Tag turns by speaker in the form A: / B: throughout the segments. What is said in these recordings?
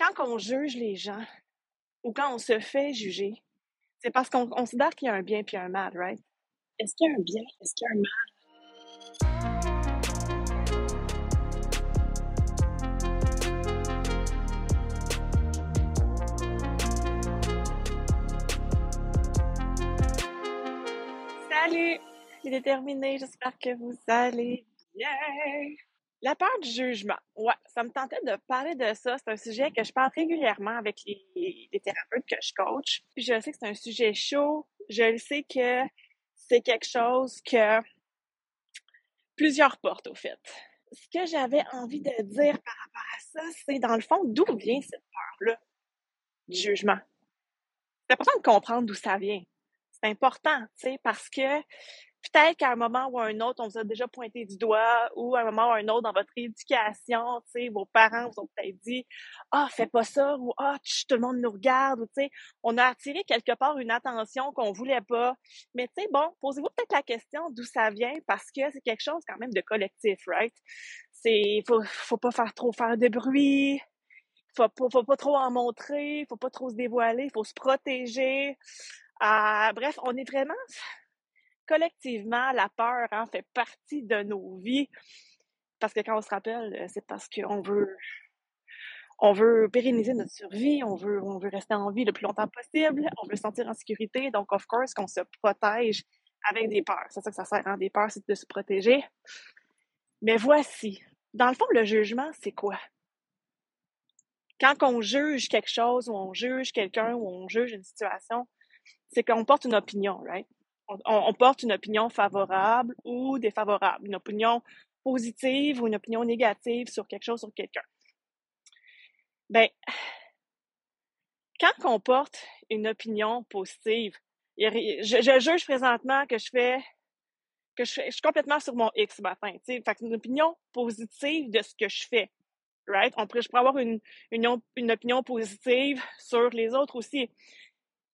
A: quand on juge les gens ou quand on se fait juger, c'est parce qu'on considère qu'il y a un bien puis un mal, right? Est-ce qu'il y a un bien? Est-ce qu'il y a un mal? Salut! C'est déterminé, j'espère que vous allez bien. La peur du jugement. Ouais, ça me tentait de parler de ça. C'est un sujet que je parle régulièrement avec les, thérapeutes que je coach. Puis je sais que c'est un sujet chaud. Je le sais que c'est quelque chose que plusieurs portent au fait. Ce que j'avais envie de dire par rapport à ça, c'est dans le fond, d'où vient cette peur-là du jugement? C'est important de comprendre d'où ça vient. C'est important, tu sais, parce que peut-être qu'à un moment ou à un autre, on vous a déjà pointé du doigt, ou à un moment ou à un autre dans votre éducation, tu sais, vos parents vous ont peut-être dit, ah, fais pas ça, ou ah, tch, tout le monde nous regarde, ou tu sais, on a attiré quelque part une attention qu'on voulait pas. Mais tu sais, bon, posez-vous peut-être la question d'où ça vient, parce que c'est quelque chose quand même de collectif, right? C'est, faut, faut pas faire trop faire de bruit, faut pas, faut pas trop en montrer, faut pas trop se dévoiler, faut se protéger. Euh, bref, on est vraiment collectivement, la peur hein, fait partie de nos vies. Parce que quand on se rappelle, euh, c'est parce qu'on veut on veut pérenniser notre survie, on veut, on veut rester en vie le plus longtemps possible, on veut se sentir en sécurité, donc of course qu'on se protège avec des peurs. C'est ça que ça sert, hein? des peurs, c'est de se protéger. Mais voici, dans le fond, le jugement, c'est quoi? Quand on juge quelque chose, ou on juge quelqu'un, ou on juge une situation, c'est qu'on porte une opinion, right? On, porte une opinion favorable ou défavorable, une opinion positive ou une opinion négative sur quelque chose, sur quelqu'un. Ben, quand on porte une opinion positive, je, juge présentement que je fais que je, suis complètement sur mon X ce matin. Fait une opinion positive de ce que je fais. Right? On pourrait, je pourrais avoir une, une, opinion positive sur les autres aussi.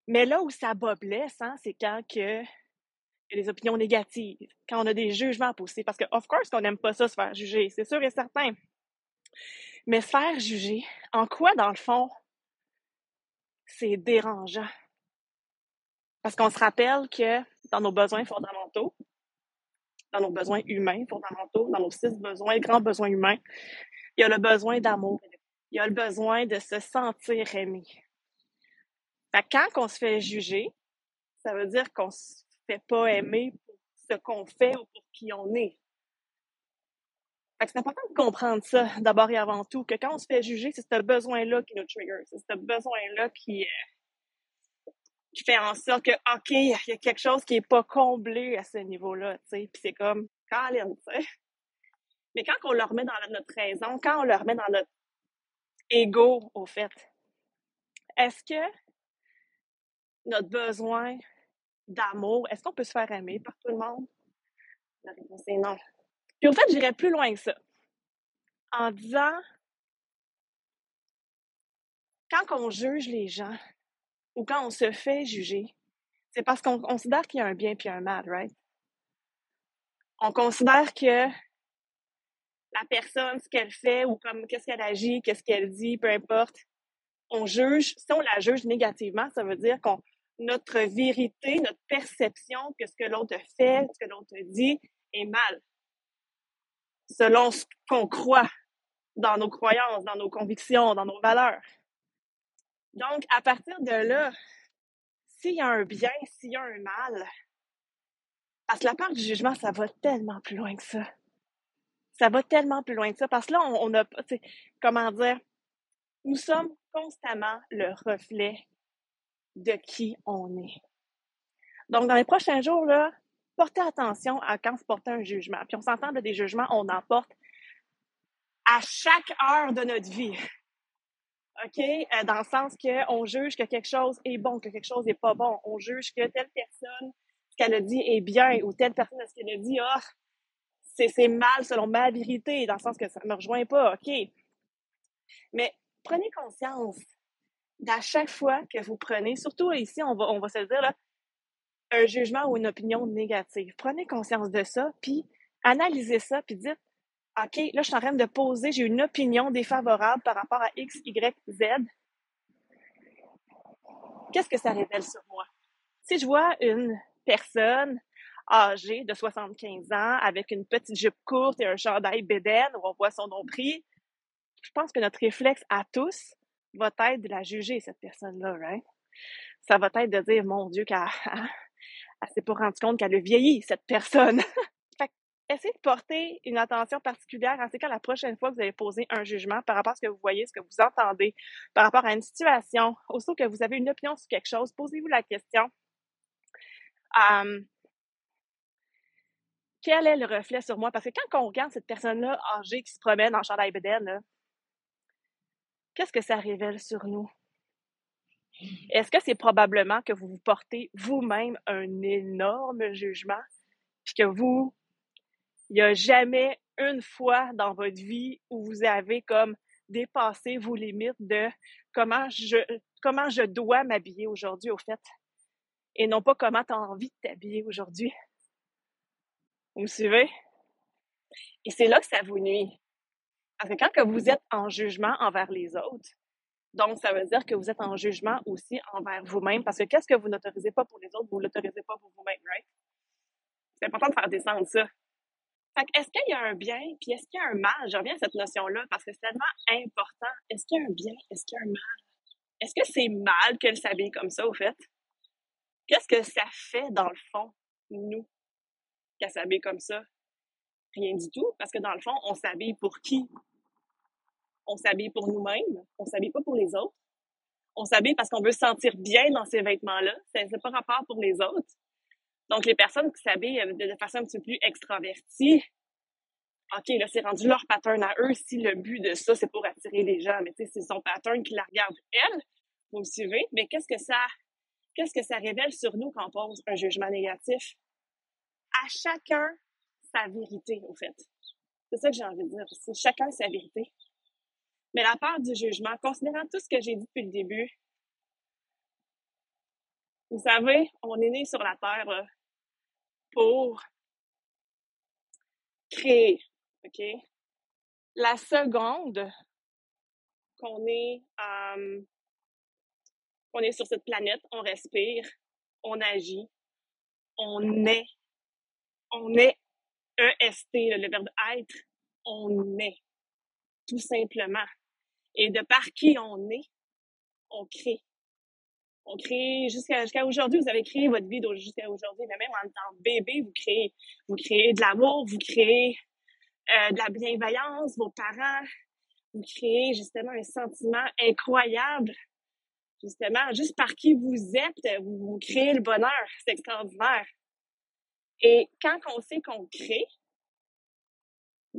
A: Mais là où ça bat blesse, hein, c'est quand que des opinions négatives, quand on a des jugements positifs. Parce que, of course, qu'on n'aime pas ça, se faire juger, c'est sûr et certain. Mais se faire juger, en quoi, dans le fond, c'est dérangeant? Parce qu'on se rappelle que dans nos besoins fondamentaux, dans nos besoins humains fondamentaux, dans nos six besoins, grands besoins humains, il y a le besoin d'amour. Il y a le besoin de se sentir aimé. Fait quand on se fait juger, ça veut dire qu'on se fait pas aimer pour ce qu'on fait ou pour qui on est. C'est important de comprendre ça d'abord et avant tout, que quand on se fait juger, c'est ce besoin-là qui nous trigger, c'est ce besoin-là qui, euh, fait en sorte que, OK, il y a quelque chose qui est pas comblé à ce niveau-là, tu sais, puis c'est comme, Colin, tu sais. Mais quand on le remet dans notre raison, quand on le remet dans notre ego, au fait, est-ce que notre besoin d'amour, est-ce qu'on peut se faire aimer par tout le monde? La réponse est non. Puis au fait, j'irais plus loin que ça. En disant, quand on juge les gens ou quand on se fait juger, c'est parce qu'on considère qu'il y a un bien puis un mal, right? On considère que la personne, ce qu'elle fait ou comme qu'est-ce qu'elle agit, qu'est-ce qu'elle dit, peu importe, on juge. Si on la juge négativement, ça veut dire qu'on notre vérité, notre perception que ce que l'autre fait, ce que l'autre dit est mal. Selon ce qu'on croit dans nos croyances, dans nos convictions, dans nos valeurs. Donc, à partir de là, s'il y a un bien, s'il y a un mal, parce que la part du jugement, ça va tellement plus loin que ça. Ça va tellement plus loin que ça. Parce que là, on, on a, comment dire, nous sommes constamment le reflet de qui on est. Donc, dans les prochains jours, là, portez attention à quand se porte un jugement. Puis on s'entend des jugements, on en porte à chaque heure de notre vie. OK? Euh, dans le sens qu'on juge que quelque chose est bon, que quelque chose n'est pas bon. On juge que telle personne, ce qu'elle a dit est bien, ou telle personne, ce qu'elle a dit, ah, c'est mal selon ma vérité, dans le sens que ça ne me rejoint pas. OK? Mais prenez conscience d'à chaque fois que vous prenez, surtout ici, on va, on va se dire, là, un jugement ou une opinion négative. Prenez conscience de ça, puis analysez ça, puis dites, OK, là, je suis en train de poser, j'ai une opinion défavorable par rapport à X, Y, Z. Qu'est-ce que ça révèle sur moi? Si je vois une personne âgée de 75 ans avec une petite jupe courte et un chandail bédaine où on voit son nombril, je pense que notre réflexe à tous va être de la juger, cette personne-là, right? Ça va être de dire, mon Dieu, qu'elle elle, s'est pas rendue compte qu'elle a vieilli, cette personne. fait essayez de porter une attention particulière en ce cas la prochaine fois que vous allez poser un jugement par rapport à ce que vous voyez, ce que vous entendez, par rapport à une situation, aussitôt que vous avez une opinion sur quelque chose, posez-vous la question. Euh, quel est le reflet sur moi? Parce que quand on regarde cette personne-là âgée qui se promène en chandail bédaine, qu'est-ce que ça révèle sur nous? Est-ce que c'est probablement que vous vous portez vous-même un énorme jugement, puis que vous, il n'y a jamais une fois dans votre vie où vous avez comme dépassé vos limites de comment je, comment je dois m'habiller aujourd'hui, au fait, et non pas comment tu as envie de t'habiller aujourd'hui? Vous me suivez? Et c'est là que ça vous nuit. Parce que quand vous êtes en jugement envers les autres, donc ça veut dire que vous êtes en jugement aussi envers vous-même, parce que qu'est-ce que vous n'autorisez pas pour les autres, vous l'autorisez pas pour vous-même, right? C'est important de faire descendre ça. Fait est-ce qu'il y a un bien, puis est-ce qu'il y a un mal? Je reviens à cette notion-là parce que c'est tellement important. Est-ce qu'il y a un bien? Est-ce qu'il y a un mal? Est-ce que c'est mal qu'elle s'habille comme ça, au fait? Qu'est-ce que ça fait, dans le fond, nous, qu'elle s'habille comme ça? Rien du tout, parce que dans le fond, on s'habille pour qui? On s'habille pour nous-mêmes, on s'habille pas pour les autres. On s'habille parce qu'on veut se sentir bien dans ces vêtements-là. C'est pas rapport pour les autres. Donc, les personnes qui s'habillent de façon un petit peu plus extravertie, OK, là, c'est rendu leur pattern à eux. Si le but de ça, c'est pour attirer les gens, mais tu sais, c'est son pattern qui la regarde elle, vous me suivez, mais qu'est-ce que ça, qu'est-ce que ça révèle sur nous quand on pose un jugement négatif? À chacun sa vérité, au fait. C'est ça que j'ai envie de dire. C'est chacun sa vérité. Mais la peur du jugement, considérant tout ce que j'ai dit depuis le début, vous savez, on est né sur la terre euh, pour créer, OK? La seconde qu'on est, euh, qu'on est sur cette planète, on respire, on agit, on est, on est EST, le verbe être, on est, tout simplement. Et de par qui on est, on crée. On crée jusqu'à jusqu'à aujourd'hui, vous avez créé votre vie jusqu'à aujourd'hui, mais même en tant que bébé, vous créez, vous créez de l'amour, vous créez euh, de la bienveillance, vos parents, vous créez justement un sentiment incroyable. Justement, juste par qui vous êtes, vous, vous créez le bonheur. C'est extraordinaire. Et quand on sait qu'on crée,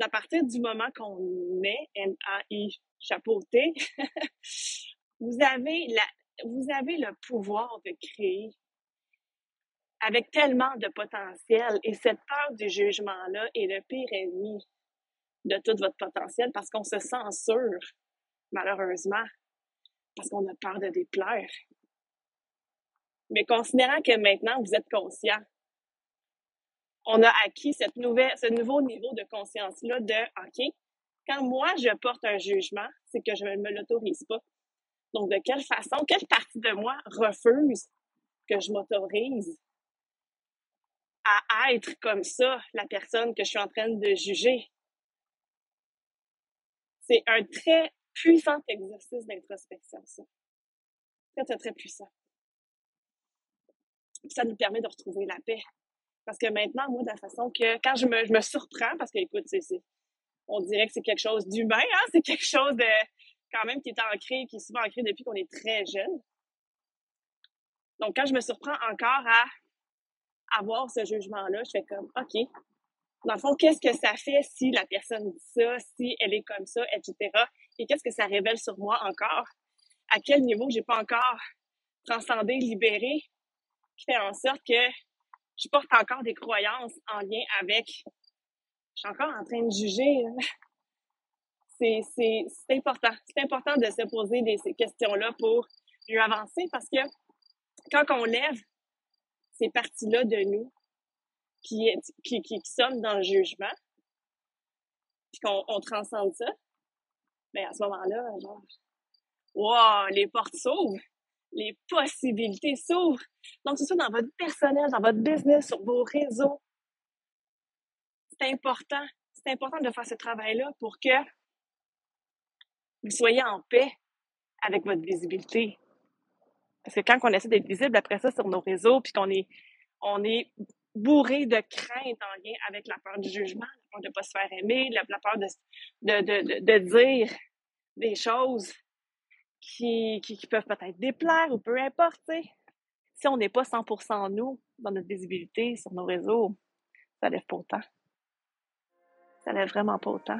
A: à partir du moment qu'on est, N-A-I, chapeauté, vous avez la, vous avez le pouvoir de créer avec tellement de potentiel et cette peur du jugement-là est le pire ennemi de tout votre potentiel parce qu'on se censure, malheureusement, parce qu'on a peur de déplaire. Mais considérant que maintenant vous êtes conscient, on a acquis cette nouvelle, ce nouveau niveau de conscience-là de, OK, quand moi je porte un jugement, c'est que je ne me l'autorise pas. Donc, de quelle façon, quelle partie de moi refuse que je m'autorise à être comme ça, la personne que je suis en train de juger? C'est un très puissant exercice d'introspection, ça. Très, très, très puissant. Ça nous permet de retrouver la paix. Parce que maintenant, moi, de la façon que quand je me, je me surprends, parce que écoute, c'est, on dirait que c'est quelque chose d'humain, hein? c'est quelque chose de quand même qui est ancré, qui est souvent ancré depuis qu'on est très jeune. Donc, quand je me surprends encore à avoir ce jugement-là, je fais comme, OK, dans le fond, qu'est-ce que ça fait si la personne dit ça, si elle est comme ça, etc. Et qu'est-ce que ça révèle sur moi encore? À quel niveau j'ai pas encore transcendé, libéré, qui fait en sorte que je porte encore des croyances en lien avec, je suis encore en train de juger. C'est, c'est, c'est important. C'est important de se poser des, ces questions-là pour mieux avancer parce que quand on lève ces parties-là de nous qui, qui, qui, sommes dans le jugement,
B: puis qu'on transcende ça, bien à ce moment-là, genre, wow, les portes s'ouvrent, les possibilités s'ouvrent. Donc, c'est ça dans votre personnel, dans votre business, sur vos réseaux. C'est important. C'est important de faire ce travail-là pour que vous soyez en paix avec votre visibilité. Parce que quand on essaie d'être visible après ça sur nos réseaux, puis qu'on est, on est bourré de crainte en lien avec la peur du jugement, la peur de ne pas se faire aimer, la, peur de, de, de, dire des choses qui, qui, peuvent peut-être déplaire ou peu importe. Si on n'est pas 100% nous dans notre visibilité sur nos réseaux, ça lève pas autant. Ça lève vraiment pas autant.